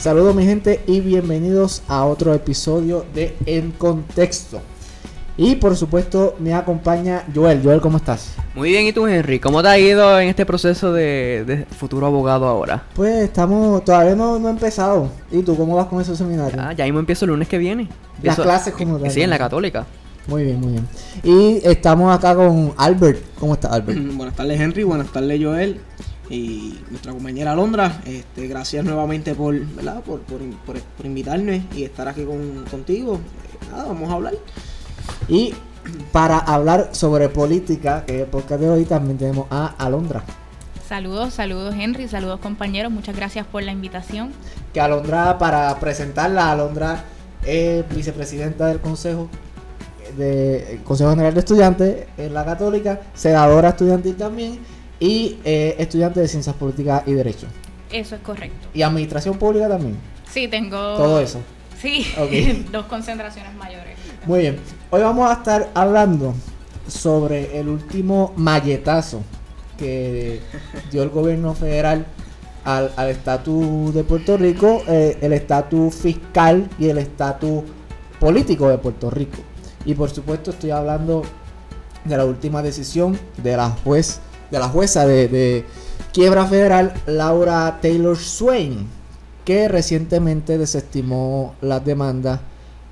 Saludos mi gente y bienvenidos a otro episodio de En Contexto. Y por supuesto me acompaña Joel. Joel, ¿cómo estás? Muy bien, ¿y tú Henry? ¿Cómo te ha ido en este proceso de, de futuro abogado ahora? Pues estamos, todavía no, no he empezado. ¿Y tú cómo vas con esos seminarios? Ah, ya mismo empiezo el lunes que viene. Las Empiezo- clases como tal. Sí, en la católica. Muy bien, muy bien. Y estamos acá con Albert. ¿Cómo estás, Albert? Buenas tardes Henry, buenas tardes Joel y nuestra compañera Alondra. Este, gracias nuevamente por, ¿verdad? Por, por, por, por invitarme y estar aquí con, contigo. Eh, Nada, vamos a hablar. Y para hablar sobre política, que es el podcast de hoy, también tenemos a Alondra. Saludos, saludos Henry, saludos compañeros, muchas gracias por la invitación. Que Alondra, para presentarla, Alondra es vicepresidenta del Consejo de Consejo General de Estudiantes en la Católica, senadora estudiantil también y eh, estudiante de Ciencias Políticas y Derecho. Eso es correcto. Y Administración Pública también. Sí, tengo... Todo eso. Sí, Ok. dos concentraciones mayores. Muy bien. Hoy vamos a estar hablando sobre el último malletazo que dio el gobierno federal al al estatus de Puerto Rico, eh, el estatus fiscal y el estatus político de Puerto Rico. Y por supuesto estoy hablando de la última decisión de la juez, de la jueza de, quiebra federal, Laura Taylor Swain, que recientemente desestimó las demandas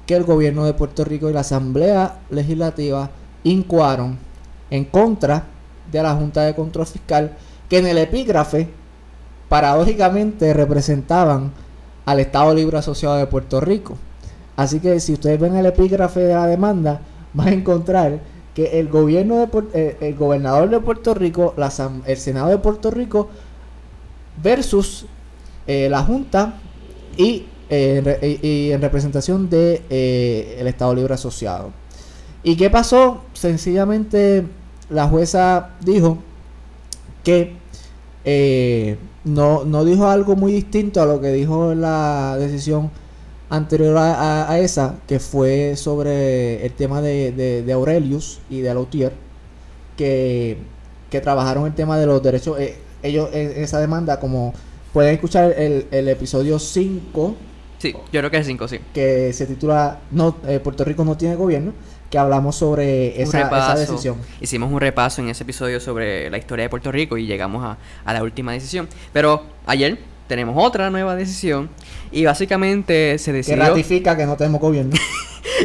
que el gobierno de Puerto Rico y la Asamblea Legislativa incuaron en contra de la Junta de Control Fiscal, que en el epígrafe paradójicamente representaban al Estado Libre Asociado de Puerto Rico. Así que si ustedes ven el epígrafe de la demanda, van a encontrar que el gobierno de eh, el gobernador de Puerto Rico, el Senado de Puerto Rico versus eh, la Junta y, eh, y- en representación de eh, el Estado Libre Asociado. ¿Y qué pasó? Sencillamente la jueza dijo que no, no dijo algo muy distinto a lo que dijo la decisión anterior a, a- a esa, que fue sobre el tema de, de- de Aurelius y de Lautier, que, que trabajaron el tema de los derechos. eh, ellos en en esa demanda, como pueden escuchar el, el episodio 5, Sí, yo creo que es 5, sí. que se titula no, eh, Puerto Rico no tiene gobierno, que hablamos sobre esa, esa decisión. Hicimos un repaso en ese episodio sobre la historia de Puerto Rico y llegamos a, a la última decisión. Pero ayer tenemos otra nueva decisión y básicamente se Que decidió... ratifica que no tenemos gobierno.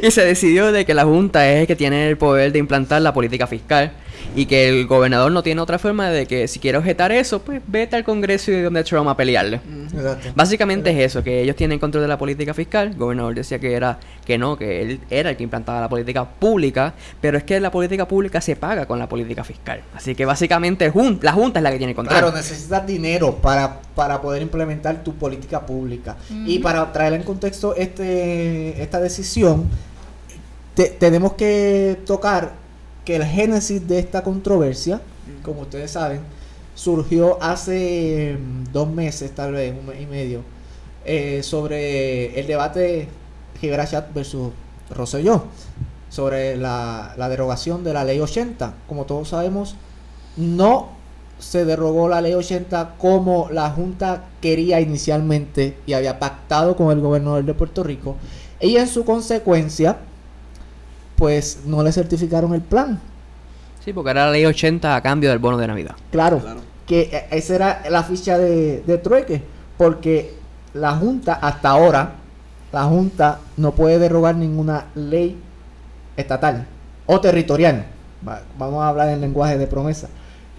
Y se decidió de que la Junta es el que tiene el poder de implantar la política fiscal y que el gobernador no tiene otra forma de que si quiere objetar eso, pues vete al Congreso y donde Trump a pelearle. Exacto. Básicamente es eso, que ellos tienen control de la política fiscal. El gobernador decía que era que no, que él era el que implantaba la política pública, pero es que la política pública se paga con la política fiscal. Así que básicamente jun- la Junta es la que tiene control. Claro, necesitas dinero para, para poder implementar tu política pública. Y para traer en contexto este, esta decisión, te- tenemos que tocar que el génesis de esta controversia, como ustedes saben, surgió hace mm, dos meses, tal vez, un mes y medio, eh, sobre el debate Gibrachat versus Rosselló, sobre la, la derogación de la ley 80. Como todos sabemos, no se derogó la ley 80 como la Junta quería inicialmente y había pactado con el gobernador de Puerto Rico. Y en su consecuencia, pues no le certificaron el plan. Sí, porque era la ley 80 a cambio del bono de Navidad. Claro, Claro. que eh, esa era la ficha de, de trueque, porque la Junta hasta ahora, la Junta no puede derogar ninguna ley estatal o territorial. Va- vamos a hablar en lenguaje de promesa.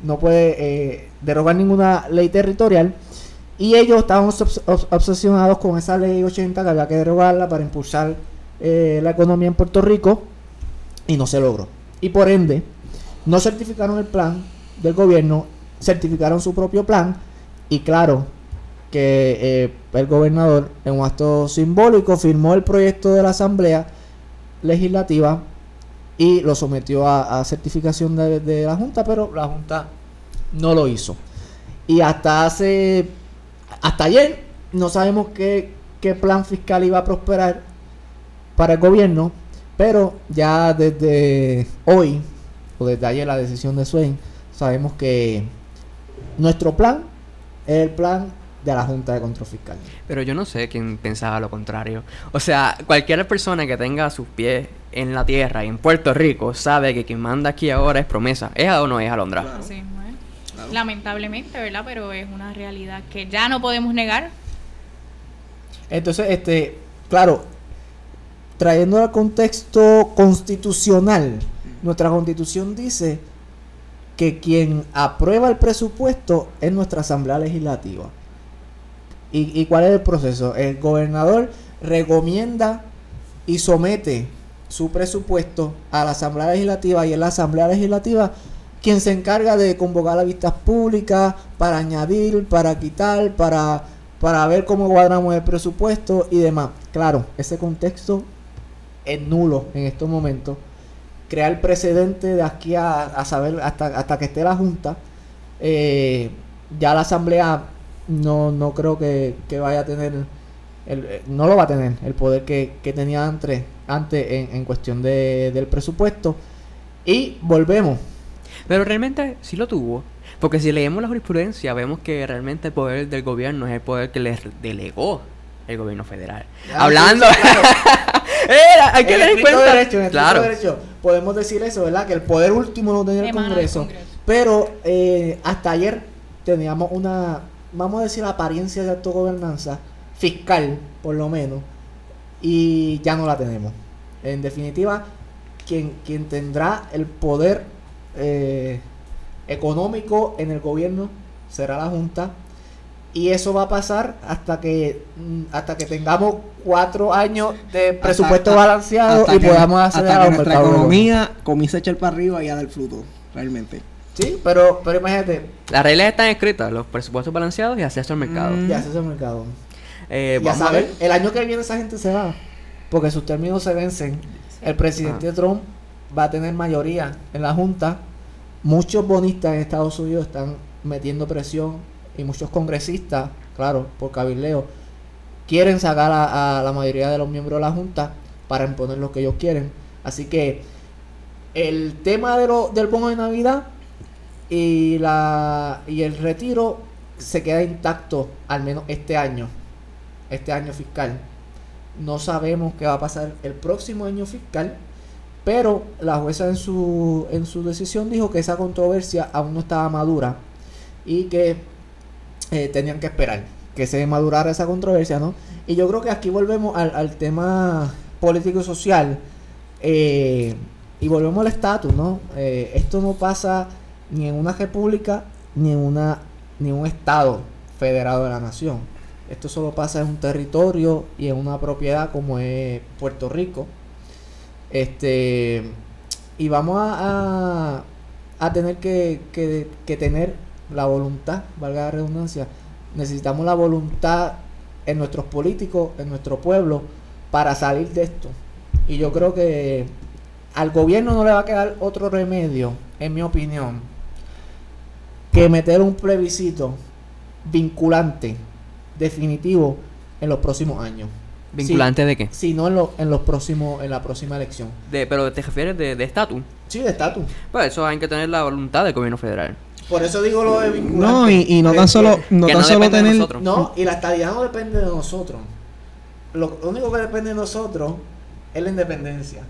No puede eh, derogar ninguna ley territorial. Y ellos estaban obs- obs- obsesionados con esa ley 80 que había que derogarla para impulsar eh, la economía en Puerto Rico y no se logró. Y por ende, no certificaron el plan del gobierno, certificaron su propio plan y claro que eh, el gobernador en un acto simbólico firmó el proyecto de la asamblea legislativa y lo sometió a, certificación de, de la junta, pero la junta no lo hizo. Y hasta hace, hasta ayer, no sabemos qué, qué plan fiscal iba a prosperar para el gobierno, pero ya desde hoy, o desde ayer la decisión de Swain, sabemos que nuestro plan es el plan de la Junta de Control Fiscal. Pero yo no sé quién pensaba lo contrario. O sea, cualquier persona que tenga sus pies en la tierra y en Puerto Rico sabe que quien manda aquí ahora es promesa. ¿Es o no es Alondra? Claro. Claro. Lamentablemente, ¿verdad? Pero es una realidad que ya no podemos negar. Entonces, este, claro, trayendo al contexto constitucional, nuestra constitución dice que quien aprueba el presupuesto es nuestra Asamblea Legislativa. ¿Y, y cuál es el proceso? El gobernador recomienda y somete su presupuesto a la Asamblea Legislativa y es la Asamblea Legislativa quien se encarga de convocar a vistas públicas para añadir, para quitar, para, para ver cómo cuadramos el presupuesto y demás. Claro, ese contexto es nulo en estos momentos. Crear precedente de aquí a, a saber hasta, hasta que esté la Junta. eh, ya la Asamblea no, no creo que, que vaya a tener, el, eh, no lo va a tener el poder que, que tenía antes, antes en, en cuestión de, del presupuesto. Y volvemos. Pero realmente sí lo tuvo. Porque si leemos la jurisprudencia, vemos que realmente el poder del gobierno es el poder que le delegó el gobierno federal. Ah, Hablando. sí, sí, claro. Era, hay que En tener cuenta. derecho, en claro. derecho, podemos decir eso, ¿verdad? Que el poder último lo tenía el. Congreso. Pero eh, hasta ayer teníamos una, vamos a decir, apariencia de autogobernanza fiscal, por lo menos, y ya no la tenemos. En definitiva, quien, quien tendrá el poder eh, económico en el gobierno será la Junta. Y eso va a pasar hasta que mm, hasta que tengamos cuatro años de presupuesto Hasta- balanceado hasta y que- podamos acceder hasta que los nuestra economía comienza a echar para arriba y a dar fruto, realmente. Sí, pero, pero imagínate, Las reglas están escritas, los presupuestos balanceados y acceso al mercado. Mm. ya se hace el mercado. Eh, ya vamos a saben, ver. el año que viene esa gente se va. Porque sus términos se vencen. El presidente Ah. Trump va a tener mayoría en la Junta. Muchos bonistas en Estados Unidos están metiendo presión. Y muchos congresistas, claro, por cabildeo, quieren sacar a, a la mayoría de los miembros de la Junta para imponer lo que ellos quieren. Así que el tema de lo, del bono de Navidad y, la, y el retiro se queda intacto al menos este año, este año fiscal. No sabemos qué va a pasar el próximo año fiscal, pero la jueza en su, en su decisión dijo que esa controversia aún no estaba madura y que eh, tenían que esperar que se madurara esa controversia, ¿no? Y yo creo que aquí volvemos al, tema político y social eh, y volvemos al estatus, ¿no? Eh, esto no pasa ni en una república ni en una ni un estado federado de la nación. Esto solo pasa en un territorio y en una propiedad como es Puerto Rico. Este y vamos a, a, tener que, que tener la voluntad, valga la redundancia, necesitamos la voluntad en nuestros políticos, en nuestro pueblo, para salir de esto. Y yo creo que al gobierno no le va a quedar otro remedio, en mi opinión, que meter un plebiscito vinculante, definitivo, en los próximos años. ¿Vinculante de qué? Si no en, lo- en los próximos, en la próxima elección. De, pero te refieres de de estatus. Sí, de estatus. Pues eso hay que tener la voluntad del gobierno federal. Por eso digo lo de vinculante. No, y, y no tan solo, no tan no solo de tener. No, y la estabilidad no depende de nosotros. Lo único que depende de nosotros es la independencia.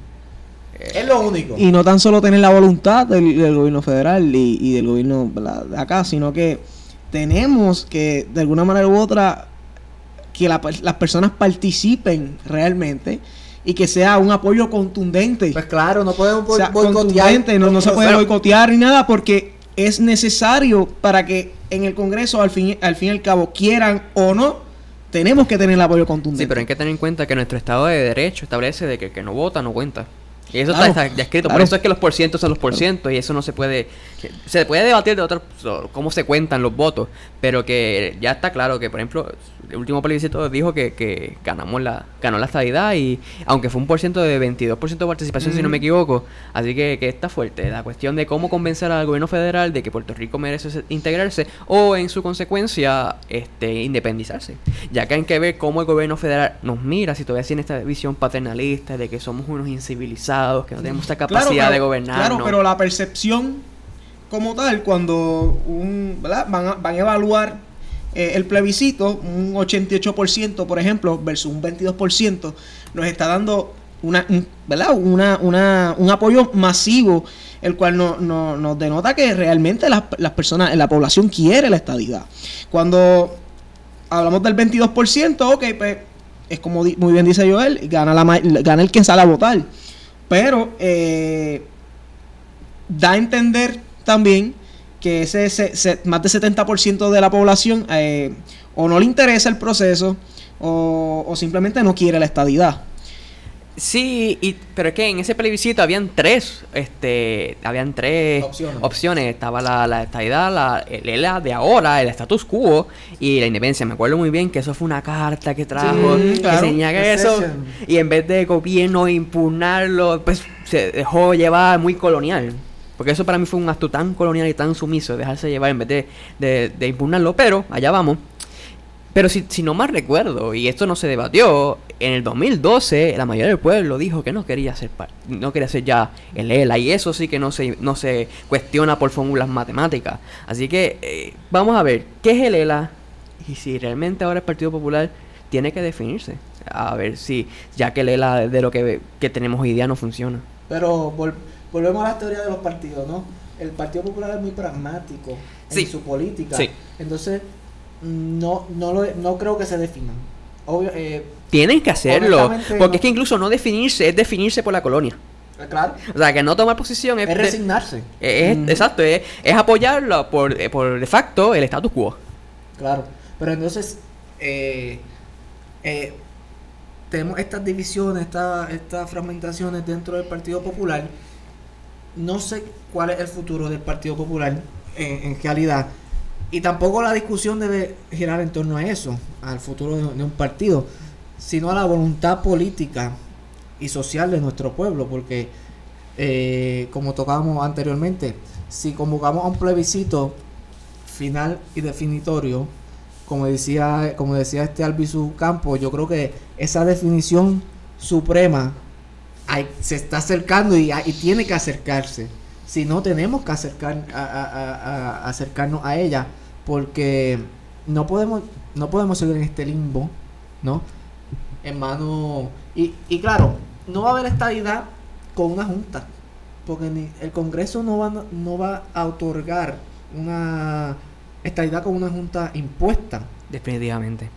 Es lo único. Y no tan solo tener la voluntad del, del gobierno federal y, y del gobierno de acá, sino que tenemos que, de alguna manera u otra, que la las personas participen realmente y que sea un apoyo contundente. Pues claro, no podemos O sea, boicotear contundente, no, no se puede boicotear ni nada porque es necesario para que en el Congreso al fin, al fin y al cabo quieran o no, tenemos que tener el apoyo contundente. Sí, pero hay que tener en cuenta que nuestro Estado de Derecho establece de que el que no vota no cuenta. Y eso Claro, está, está ya escrito. Por claro. eso es que los porcientos son los porcientos y eso no se puede... Se puede debatir de otro, cómo se cuentan los votos, pero que ya está claro que, por ejemplo, el último plebiscito dijo que, que ganamos la ganó la estadidad y aunque fue un por ciento de 22% de participación, si no me equivoco, así que, que está fuerte. La cuestión de cómo convencer al gobierno federal de que Puerto Rico merece se- integrarse o en su consecuencia este independizarse. Ya que hay que ver cómo el gobierno federal nos mira si todavía tiene esta visión paternalista de que somos unos incivilizados, que no tenemos esta Claro, capacidad pero- de gobernar. Claro, pero la percepción como tal, cuando un, ¿verdad? Van, a, van a evaluar eh, el plebiscito, un 88% por ejemplo, versus un 22%, nos está dando una, un, ¿verdad? Una, una, un apoyo masivo, el cual no, no- nos denota que realmente las, las personas, la población quiere la estadidad. Cuando hablamos del 22%, ok, pues es como muy bien dice Joel, gana, la, gana el quien sale a votar. Pero eh, da a entender también que ese, se- se- más del 70% de la población eh, o no le interesa el proceso o, o simplemente no quiere la estadidad. Sí, y, pero es que en ese plebiscito habían tres, este, habían tres Opciones. Estaba la, la estadidad, la, de ahora, el status quo y la independencia. Me acuerdo muy bien que eso fue una carta que trajo, Sí, que que eso, y en vez de gobierno impugnarlo, pues se dejó llevar muy colonial. Porque eso para mí fue un acto tan colonial y tan sumiso, dejarse llevar en vez de, de, de impugnarlo, pero allá vamos. Pero si, si no mal recuerdo, y esto no se debatió, en el 2012 la mayoría del pueblo dijo que no quería ser no quería ser ya el ELA, y eso sí que no se, no se cuestiona por fórmulas matemáticas. Así que eh, vamos a ver, ¿qué es el ELA? Y si realmente ahora el Partido Popular tiene que definirse. A ver si, ya que el ELA de lo que, que tenemos hoy día no funciona. Pero vol- volvemos a la teoría de los partidos, ¿no? El Partido Popular es muy pragmático Sí. en su política. Sí. Entonces, no, no, lo, no creo que se definan. Obvio, eh, Tienen que hacerlo, porque no. es que incluso no definirse es definirse por la colonia. claro, O sea, que no tomar posición es, es resignarse. es- Ujú. exacto, es, es apoyarlo por, eh, por de facto el status quo. Claro, pero entonces eh, eh, tenemos estas divisiones, esta- estas fragmentaciones dentro del Partido Popular. No sé cuál es el futuro del Partido Popular en, en realidad. Y tampoco la discusión debe girar en torno a eso, al futuro de, de un partido, sino a la voluntad política y social de nuestro pueblo, porque eh, como tocábamos anteriormente, si convocamos a un plebiscito final y definitorio, como decía, como decía este Albizu Campo, yo creo que esa definición suprema se está acercando y, tiene que acercarse. Si no, tenemos que acercarnos a ella, porque no podemos, no podemos seguir en este limbo, ¿no? En mano. Y, y claro, no va a haber estabilidad con una junta, porque ni- el Congreso no va, no va a otorgar una estabilidad con una junta impuesta. Definitivamente.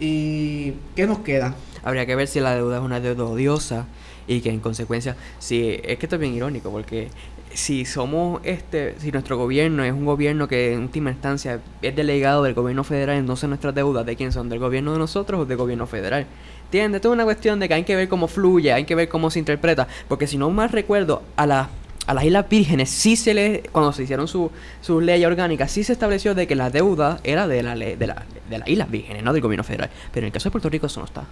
¿Y qué nos queda? Habría que ver si la deuda es una deuda odiosa y que en consecuencia, si es que esto es bien irónico porque si somos este, si nuestro gobierno es un gobierno que en última instancia es delegado del gobierno federal, entonces nuestras deudas de quién son, del gobierno de nosotros o del gobierno federal. ¿Entiendes? Esto es una cuestión de que hay que ver cómo fluye, hay que ver cómo se interpreta, porque si no mal recuerdo, a las a las Islas Vírgenes sí se le, cuando se hicieron su, sus leyes orgánicas, sí se estableció de que la deuda era de la ley, de, la, de las Islas Vírgenes, no del gobierno federal. Pero en el caso de Puerto Rico eso no está.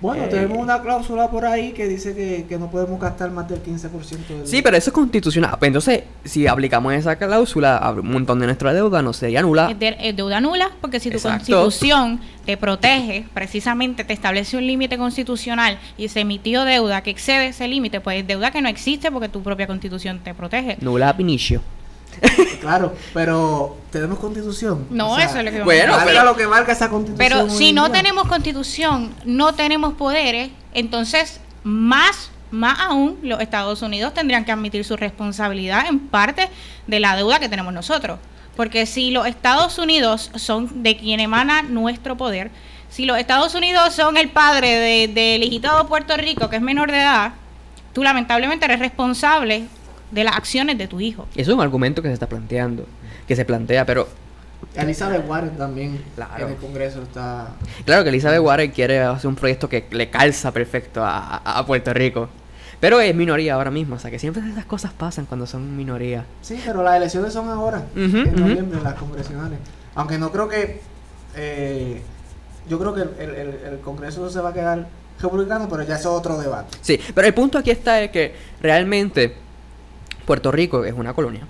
Bueno, Eh, tenemos una cláusula por ahí que dice que, que no podemos gastar más del 15% del... Sí, pero eso es constitucional. Pues entonces, si aplicamos esa cláusula, a un montón de nuestra deuda no sería nula. Es, de- es deuda nula porque si tu Exacto. constitución te protege, precisamente te establece un límite constitucional y se emitió deuda que excede ese límite, pues es deuda que no existe porque tu propia constitución te protege. Nula ab initio. Claro, pero tenemos constitución. No, O sea, eso es lo que bueno, pero- lo que valga esa constitución. Pero si no día. tenemos constitución, no tenemos poderes, entonces más, más aún los Estados Unidos tendrían que admitir su responsabilidad en parte de la deuda que tenemos nosotros. Porque si los Estados Unidos son de quien emana nuestro poder, si los Estados Unidos son el padre de- del hijito de Puerto Rico, que es menor de edad, tú lamentablemente eres responsable de las acciones de tu hijo. Eso es un argumento que se está planteando, que se plantea, pero Elizabeth Warren también Claro. en el Congreso está... claro que Elizabeth Warren quiere hacer un proyecto que le calza perfecto a, Puerto Rico. Pero es minoría ahora mismo, o sea que siempre esas cosas pasan cuando son minoría. Sí, pero las elecciones son ahora, en noviembre, las congresionales. Aunque no creo que... eh, yo creo que el, el- el- Congreso se va a quedar republicano, pero ya eso es otro debate. Sí, pero el punto aquí está es que realmente Puerto Rico es una colonia,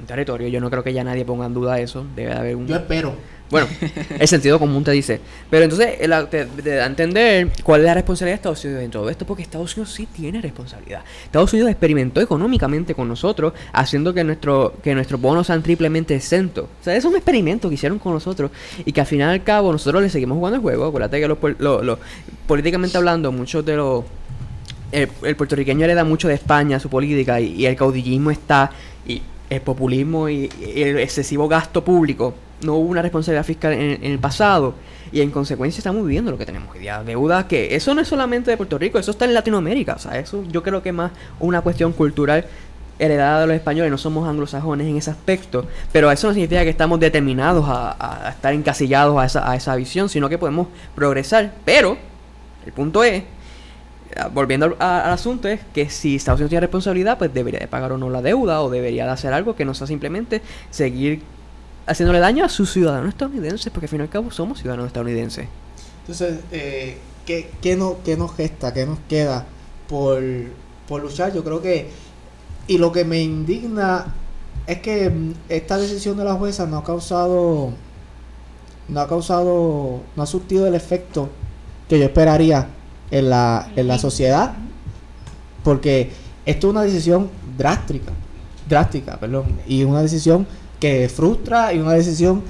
un territorio. Yo no creo que ya nadie ponga en duda eso. Debe de haber un... Yo espero. Bueno, el sentido común te dice. Pero entonces el- te, te da a entender cuál es la responsabilidad de Estados Unidos en todo esto, porque Estados Unidos sí tiene responsabilidad. Estados Unidos experimentó económicamente con nosotros, haciendo que nuestro que nuestros bonos sean triplemente exentos. O sea, es un experimento que hicieron con nosotros y que al final y al cabo nosotros le seguimos jugando el juego. Acuérdate que los, puer- lo- lo- políticamente hablando, muchos de los el, el puertorriqueño hereda mucho de España su política y, el caudillismo está y el populismo y, el excesivo gasto público no hubo una responsabilidad fiscal en, el pasado. Y en consecuencia estamos viviendo lo que tenemos hoy día. Deudas que eso no es solamente de Puerto Rico eso está en Latinoamérica. O sea eso yo creo que es más una cuestión cultural heredada de los españoles. No somos anglosajones en ese aspecto. Pero eso no significa que estamos determinados a, a estar encasillados a esa, a esa visión sino que podemos progresar. Pero el punto es volviendo al, a- al asunto es que si Estados Unidos tiene responsabilidad, pues debería de pagar o no la deuda o debería de hacer algo que no sea simplemente seguir haciéndole daño a sus ciudadanos estadounidenses, porque al fin y al cabo somos ciudadanos estadounidenses. Entonces, eh, ¿qué, qué, no, ¿qué nos gesta? ¿Qué nos queda por, por luchar? Yo creo que, y lo que me indigna es que mm, esta decisión de la jueza no ha causado, no ha causado, no ha surtido el efecto que yo esperaría en la, en la sociedad, porque esto es una decisión drástica, drástica, perdón, y una decisión que frustra y una decisión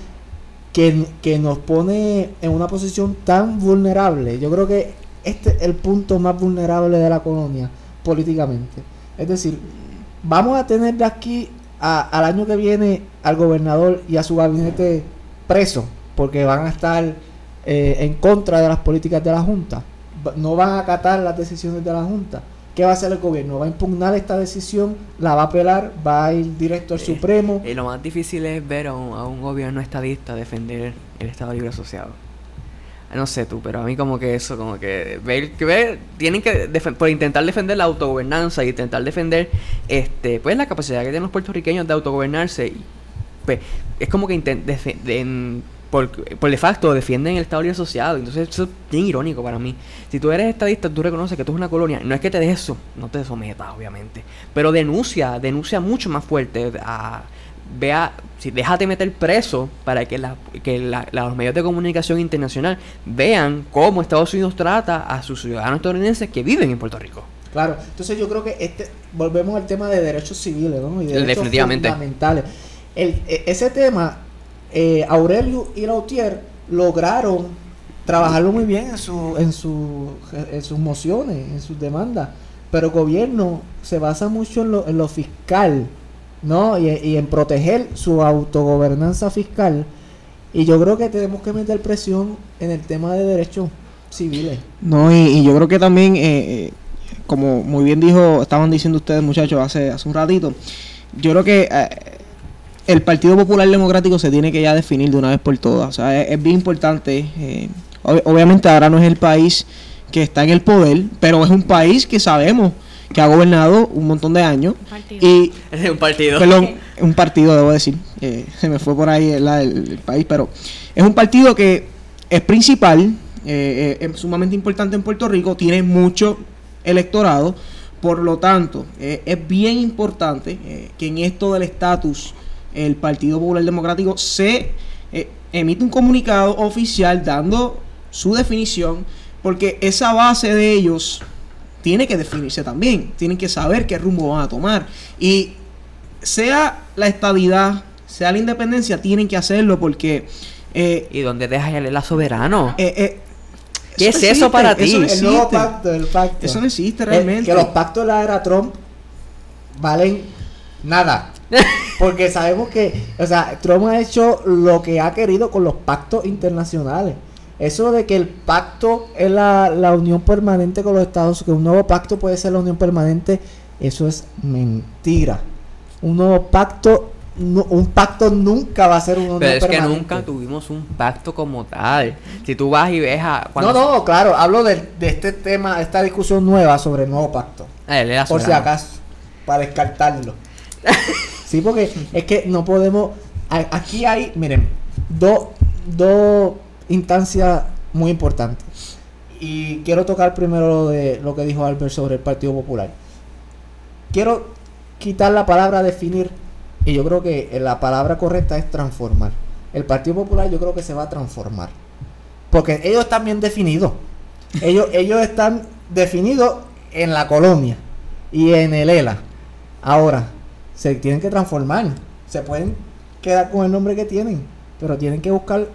que, que nos pone en una posición tan vulnerable. Yo creo que este es el punto más vulnerable de la colonia políticamente. Es decir, vamos a tener de aquí a- al año que viene al gobernador y a su gabinete preso porque van a estar eh, en contra de las políticas de la Junta. No van a acatar las decisiones de la Junta. ¿Qué va a hacer el gobierno? ¿Va a impugnar esta decisión? ¿La va a apelar? ¿Va a ir directo al Eh, Supremo? Y lo más difícil es ver a un, a un gobierno estadista defender el Estado Libre Asociado. No sé tú, pero a mí como que eso, como que ver, que ver, tienen que por intentar defender la autogobernanza y intentar defender este pues la capacidad que tienen los puertorriqueños de autogobernarse y, pues es como que inten- defe- de- por, por de facto defienden el Estado Libre Asociado. Entonces eso es bien irónico para mí. Si tú eres estadista, tú reconoces que tú eres una colonia. No es que te des eso, no te sometas, obviamente. Pero denuncia, denuncia mucho más fuerte. A, vea, si déjate meter preso para que, la, que la- la- los medios de comunicación internacional vean cómo Estados Unidos trata a sus ciudadanos estadounidenses que viven en Puerto Rico. Claro, entonces yo creo que este volvemos al tema de derechos civiles, ¿no? Y derechos Definitivamente. fundamentales. El, e- ese tema, eh, Aurelio y Lautier lograron trabajarlo muy bien en, su, en, su, en sus mociones, en sus demandas, pero el gobierno se basa mucho en lo, en lo fiscal, ¿no? Y, en proteger su autogobernanza fiscal. Y yo creo que tenemos que meter presión en el tema de derechos civiles. No, y, y yo creo que también, eh, eh, como muy bien dijo, estaban diciendo ustedes muchachos hace, hace un ratito, yo creo que eh, el Partido Popular Democrático se tiene que ya definir de una vez por todas. O sea, es, es bien importante. eh, ob- obviamente ahora no es el país que está en el poder, pero es un país que sabemos que ha gobernado un montón de años. Un partido. Y Es un partido. Perdón, un partido, debo decir. eh, se me fue por ahí el, el- el país, pero es un partido que es principal, eh, eh, es sumamente importante en Puerto Rico, tiene mucho electorado, por lo tanto, eh, es bien importante eh, que en esto del estatus el Partido Popular Democrático se eh, emite un comunicado oficial dando su definición, porque esa base de ellos tiene que definirse también, tienen que saber qué rumbo van a tomar. Y sea la estabilidad, sea la independencia, tienen que hacerlo porque... eh, ¿Y dónde dejas el la soberano? eh, eh, ¿Qué es eso para ti? Eso no El nuevo pacto, el pacto. Eso no existe realmente. que los pactos de la era Trump valen nada. Porque sabemos que, o sea, Trump ha hecho lo que ha querido con los pactos internacionales. Eso de que el pacto es la, la unión permanente con los Estados Unidos, que un nuevo pacto puede ser la unión permanente, eso es mentira. Un nuevo pacto, no- un pacto nunca va a ser una unión Pero es que permanente. nunca tuvimos un pacto como tal. Si tú vas y ves a... No, cuando- no, claro, hablo de, de este tema, esta discusión nueva sobre el nuevo pacto. Ah, él era Por si acaso, para descartarlo. sí, porque es que no podemos. Aquí hay, miren, dos dos instancias muy importantes. Y quiero tocar primero lo de lo que dijo Albert sobre el Partido Popular. Quiero quitar la palabra definir. Y yo creo que la palabra correcta es transformar. el Partido Popular yo creo que se va a transformar. Porque ellos están bien definidos. Ellos, ellos están definidos en la colonia y en el ELA. Ahora, se tienen que transformar. Se pueden quedar con el nombre que tienen, pero tienen que buscar.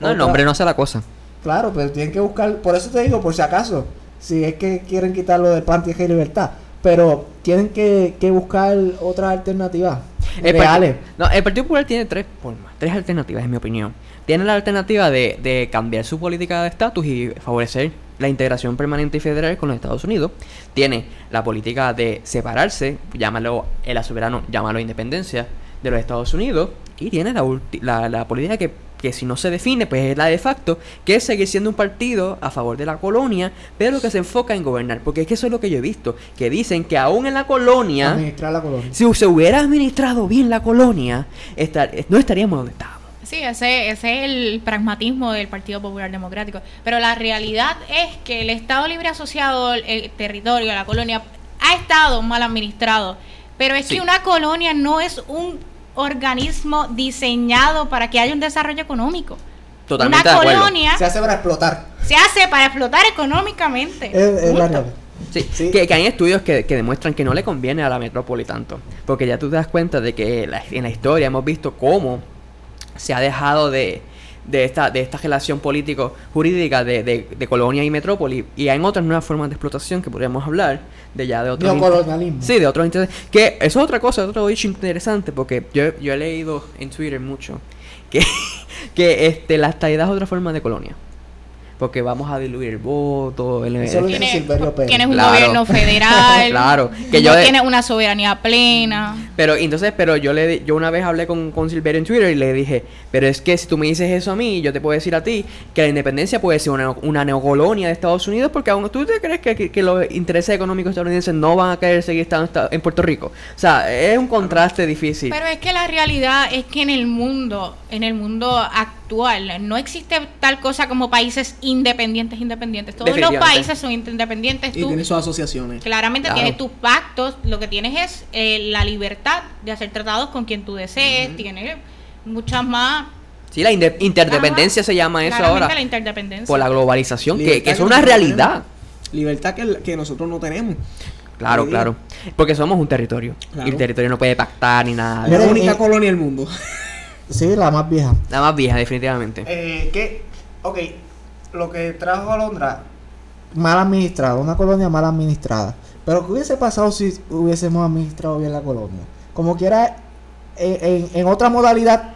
No, el nombre no hace la cosa. Claro, pero tienen que buscar. Por eso te digo, por si acaso, si es que quieren quitarlo de pan, tierra y libertad. Pero tienen que, que buscar otras alternativas El reales. no, el Partido Popular tiene tres formas, tres alternativas en mi opinión. Tiene la alternativa de, de cambiar su política de estatus y favorecer la integración permanente y federal con los Estados Unidos. Tiene la política de separarse, llámalo el soberano, llámalo independencia de los Estados Unidos. Y tiene la, la, la política que, que si no se define, pues es la de facto, que es seguir siendo un partido a favor de la colonia, pero que se enfoca en gobernar. Porque es que eso es lo que yo he visto, que dicen que aún en la colonia... Administrar la colonia. Si se hubiera administrado bien la colonia, estar- no estaríamos donde estábamos. Sí, ese, ese es el pragmatismo del Partido Popular Democrático. Pero la realidad es que el Estado Libre Asociado, el, territorio, la colonia, ha estado mal administrado. Pero es Sí. que una colonia no es un organismo diseñado para que haya un desarrollo económico. Totalmente una colonia Se hace para explotar. se hace para explotar económicamente. Es, es la realidad. Sí, Sí. Que, que hay estudios que, que demuestran que no le conviene a la metrópoli tanto. Porque ya tú te das cuenta de que la- en la historia hemos visto cómo se ha dejado de, de, esta, de esta relación político-jurídica de, de- de colonia y metrópoli. Y hay otras nuevas formas de explotación que podríamos hablar de ya de otros... Neocolonialismo. Sí, de otros intereses. Que eso es otra cosa, otro dicho interesante, porque yo, yo he leído en Twitter mucho que, que este, la estadidad es otra forma de colonia. Porque vamos a diluir el voto. El, Eso lo dice Tienes, Silverio Pérez. tienes un Claro. gobierno federal. Claro, que no yo de- tienes una soberanía plena. Pero entonces, pero yo le di- yo una vez hablé con, con Silverio en Twitter y le dije, pero es que si tú me dices eso a mí, yo te puedo decir a ti que la independencia puede ser una, una neocolonia de Estados Unidos porque aún tú te crees que, que- que los intereses económicos estadounidenses no van a querer seguir estando en esta- en Puerto Rico. O sea, es un contraste difícil. Pero es que la realidad es que en el mundo, en el mundo actual, no existe tal cosa como países independientes, independientes. Todos los países son independientes. Y Tú sus asociaciones. claramente Claro. tienes tus pactos, lo que tienes es eh, la libertad de hacer tratados con quien tú desees, tienes muchas más. Sí, la interdependencia se llama eso claramente ahora la interdependencia. por la globalización, que, es una realidad. tenemos. Libertad que, que nosotros no tenemos. Claro, claro. Porque somos un territorio. Claro. Y el territorio no puede pactar ni nada. La única eh, colonia del mundo. Sí, la más vieja. La más vieja, definitivamente. Eh, que, ok, lo que trajo a Londra, mal administrada, una colonia mal administrada. Pero ¿qué hubiese pasado si hubiésemos administrado bien la colonia? Como quiera, en, en- en otra modalidad,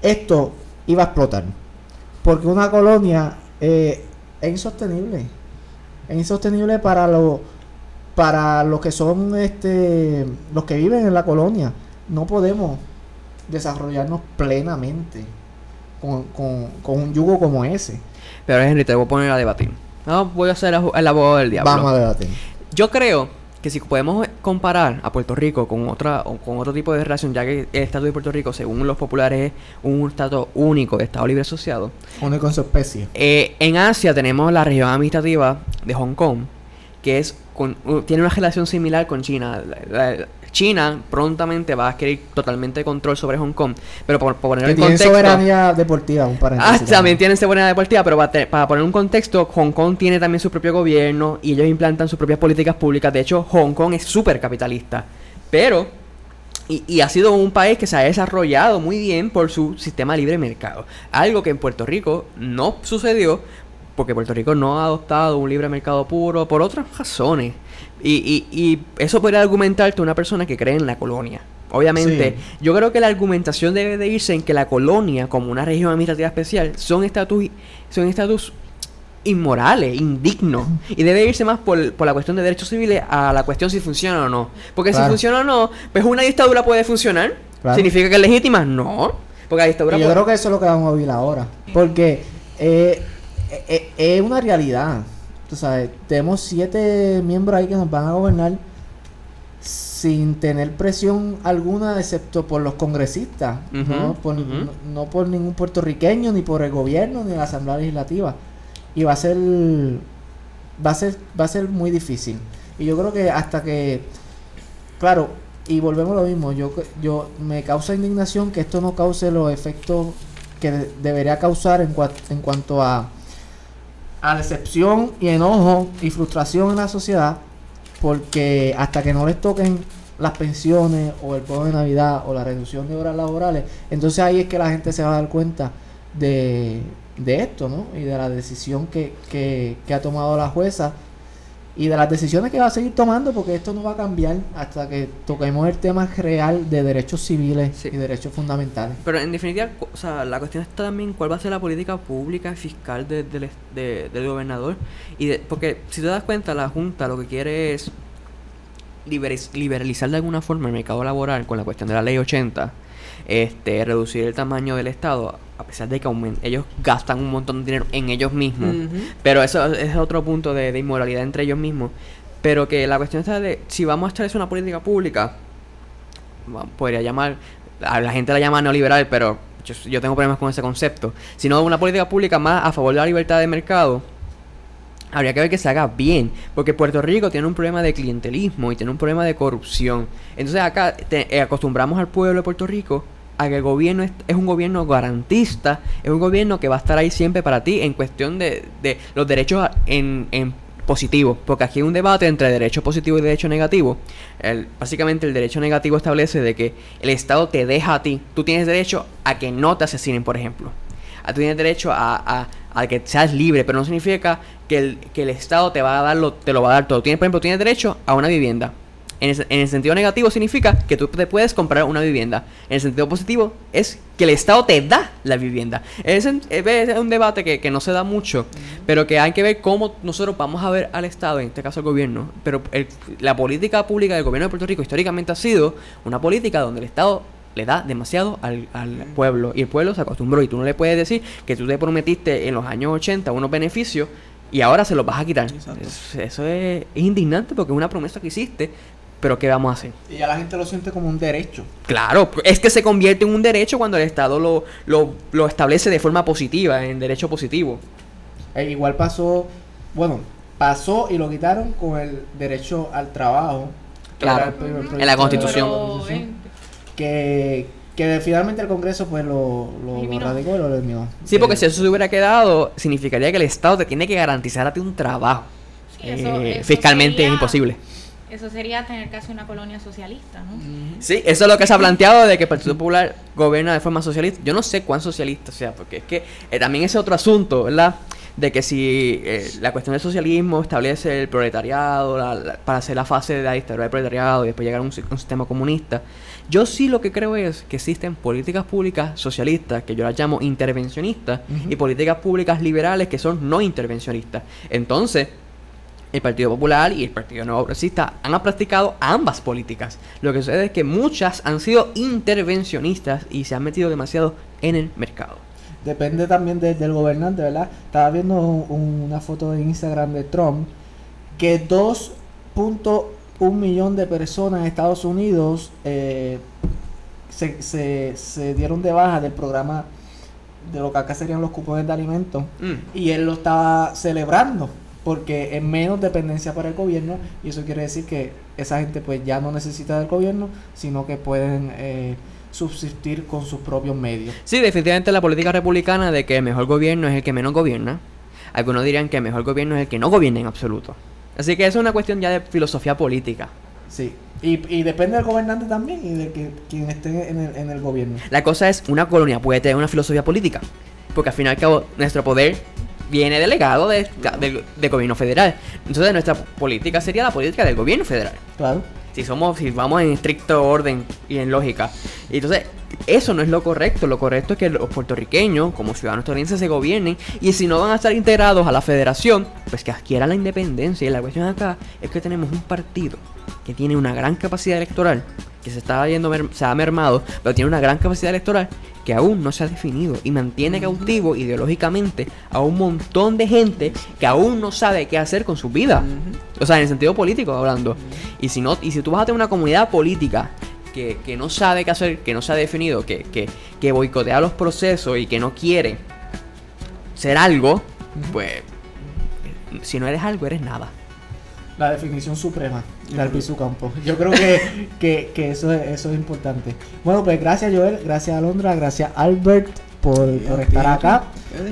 esto iba a explotar. Porque una colonia eh, es insostenible. Es insostenible para los para los que son este los que viven en la colonia. No podemos desarrollarnos plenamente con, con, con un yugo como ese. Pero Henry, te voy a poner a debatir. No, voy a ser el, abogado del diablo. Vamos a debatir. Yo creo que si podemos comparar a Puerto Rico con otra o con otro tipo de relación, ya que el Estado de Puerto Rico, según los populares, es un Estado único de Estado libre asociado. Único en su especie. Eh, en Asia tenemos la región administrativa de Hong Kong, que es con- tiene una relación similar con China. La- la- China prontamente va a adquirir totalmente control sobre Hong Kong, pero por, por poner en tiene contexto, soberanía deportiva, un Ah, paréntesis. también tienen seguridad deportiva, pero para, te- para poner un contexto, Hong Kong tiene también su propio gobierno y ellos implantan sus propias políticas públicas. De hecho, Hong Kong es súper capitalista. Pero, y, y ha sido un país que se ha desarrollado muy bien por su sistema libre mercado. Algo que en Puerto Rico no sucedió porque Puerto Rico no ha adoptado un libre mercado puro por otras razones. Y, y, y eso podría argumentarte una persona que cree en la colonia. Obviamente, Sí. yo creo que la argumentación debe de irse en que la colonia, como una región administrativa especial, son estatus son estatus inmorales, indignos. Y debe irse más por, por la cuestión de derechos civiles a la cuestión si funciona o no. Porque Claro. si funciona o no, pues una dictadura puede funcionar. Claro. ¿Significa que es legítima? No. Porque la dictadura Y yo puede- creo que eso es lo que vamos a vivir ahora. Porque eh, eh, eh, es una realidad. Tú sabes, tenemos siete miembros ahí que nos van a gobernar sin tener presión alguna, excepto por los congresistas. ¿no? Por, ujú. no, no por ningún puertorriqueño, ni por el gobierno, ni la Asamblea Legislativa. Y va a ser. Va a ser, va a ser muy difícil. Y yo creo que hasta que. Claro, y volvemos a lo mismo. Yo, yo me causa indignación que esto no cause los efectos que de- debería causar en, cua- en cuanto a, a decepción y enojo y frustración en la sociedad, porque hasta que no les toquen las pensiones o el bono de Navidad o la reducción de horas laborales, entonces ahí es que la gente se va a dar cuenta de, de esto, ¿no? Y de la decisión que, que, que ha tomado la jueza y de las decisiones que va a seguir tomando, porque esto no va a cambiar hasta que toquemos el tema real de derechos civiles Sí. y derechos fundamentales. Pero en definitiva, o sea, la cuestión está también cuál va a ser la política pública y fiscal de- del es- de- del gobernador. y de- Porque si te das cuenta, la Junta lo que quiere es liberalizar de alguna forma el mercado laboral con la cuestión de la ley 80, este, reducir el tamaño del Estado, a pesar de que ellos gastan un montón de dinero en ellos mismos. Pero eso es otro punto de, de inmoralidad entre ellos mismos. Pero que la cuestión está de si vamos a establecer una política pública, podría llamar, a la gente la llama neoliberal, pero yo, yo tengo problemas con ese concepto. Si no, una política pública más a favor de la libertad de mercado, habría que ver que se haga bien. Porque Puerto Rico tiene un problema de clientelismo y tiene un problema de corrupción. Entonces acá te- eh, acostumbramos al pueblo de Puerto Rico a que el gobierno es, un gobierno garantista, es un gobierno que va a estar ahí siempre para ti en cuestión de, de los derechos en, en positivo. Porque aquí hay un debate entre derecho positivo y derecho negativo. Básicamente el derecho negativo establece de que el Estado te deja a ti. Tú tienes derecho a que no te asesinen, por ejemplo. A, tú tienes derecho a, a- a que seas libre, pero no significa que el, que el Estado te va a dar lo, te lo va a dar todo. Tienes, por ejemplo, tienes derecho a una vivienda. En el, en el sentido negativo significa que tú te puedes comprar una vivienda. En el sentido positivo es que el Estado te da la vivienda. Es, es un debate que, que no se da mucho, pero que hay que ver cómo nosotros vamos a ver al Estado, en este caso el gobierno. Pero el- la política pública del gobierno de Puerto Rico históricamente ha sido una política donde el Estado le da demasiado al, al pueblo y el pueblo se acostumbró y tú no le puedes decir que tú te prometiste en los años 80 unos beneficios y ahora se los vas a quitar. Exacto. Eso es, es indignante porque es una promesa que hiciste, pero ¿qué vamos a hacer? Y ya la gente lo siente como un derecho. Claro, es que se convierte en un derecho cuando el Estado lo, lo, lo establece de forma positiva, en derecho positivo. E igual pasó, bueno, pasó y lo quitaron con el derecho al trabajo. que Claro, en la Constitución. Constitución, Que, que finalmente el Congreso pues lo, lo, radicó y lo eliminó. Sí, porque Eh, si eso se hubiera quedado, significaría que el Estado te tiene que garantizar a ti un trabajo. Sí, eso- Eh, eso fiscalmente sería- es imposible. Eso sería tener casi una colonia socialista, ¿no? Sí, eso es lo que se ha planteado de que el Partido Popular gobierna de forma socialista. Yo no sé cuán socialista sea, porque es que eh, también ese otro asunto, ¿verdad? De que si eh, la cuestión del socialismo establece el proletariado la- la- para hacer la fase de la dictadura del proletariado y después llegar a un, si- un sistema comunista. Yo sí lo que creo es que existen políticas públicas socialistas, que yo las llamo intervencionistas, y políticas públicas liberales que son no intervencionistas. Entonces, el Partido Popular y el Partido Nuevo Progresista han practicado ambas políticas. Lo que sucede es que muchas han sido intervencionistas y se han metido demasiado en el mercado. Depende también de- del gobernante, ¿verdad? Estaba viendo un- una foto de Instagram de Trump que 2.1 millón de personas en Estados Unidos eh, se, se- se dieron de baja del programa de lo que acá serían los cupones de alimentos Mm. y él lo estaba celebrando porque es menos dependencia para el gobierno y eso quiere decir que esa gente pues ya no necesita del gobierno sino que pueden eh, subsistir con sus propios medios. Sí, definitivamente la política republicana de que el mejor gobierno es el que menos gobierna. Algunos dirían que el mejor gobierno es el que no gobierna en absoluto. Así que eso es una cuestión ya de filosofía política. Sí, y, y depende del gobernante también y de que, quien esté en el, en el gobierno. La cosa es, una colonia puede tener una filosofía política. Porque al fin y al cabo, nuestro poder viene delegado de- del del gobierno federal. Entonces, nuestra política sería la política del gobierno federal. Claro. Si somos, si vamos en estricto orden y en lógica. Entonces, eso no es lo correcto. Lo correcto es que los puertorriqueños, como ciudadanos estadounidenses, se gobiernen. Y si no van a estar integrados a la federación, pues que adquieran la independencia. Y la cuestión acá es que tenemos un partido que tiene una gran capacidad electoral, que se está yendo, se ha mermado, pero tiene una gran capacidad electoral que aún no se ha definido y mantiene cautivo ideológicamente a un montón de gente que aún no sabe qué hacer con su vida. O sea, en el sentido político hablando. Y si no, y si tú vas a tener una comunidad política que, que no sabe qué hacer, que no se ha definido, que, que, que boicotea los procesos y que no quiere ser algo, pues si no eres algo, eres nada. La definición suprema de Albizu Campo. Yo creo que, que, que eso, es, eso es importante. Bueno, pues gracias Joel, gracias Alondra, gracias Albert por, por estar acá.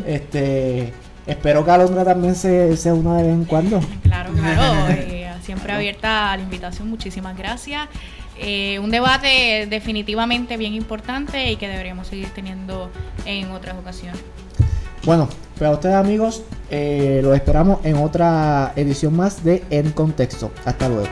Este, espero que Alondra también se, se una de vez en cuando. Claro, claro. eh, siempre abierta a la invitación. Muchísimas gracias. Eh, un debate definitivamente bien importante y que deberíamos seguir teniendo en otras ocasiones. Bueno, pues a ustedes amigos, eh, los esperamos en otra edición más de En Contexto. Hasta luego.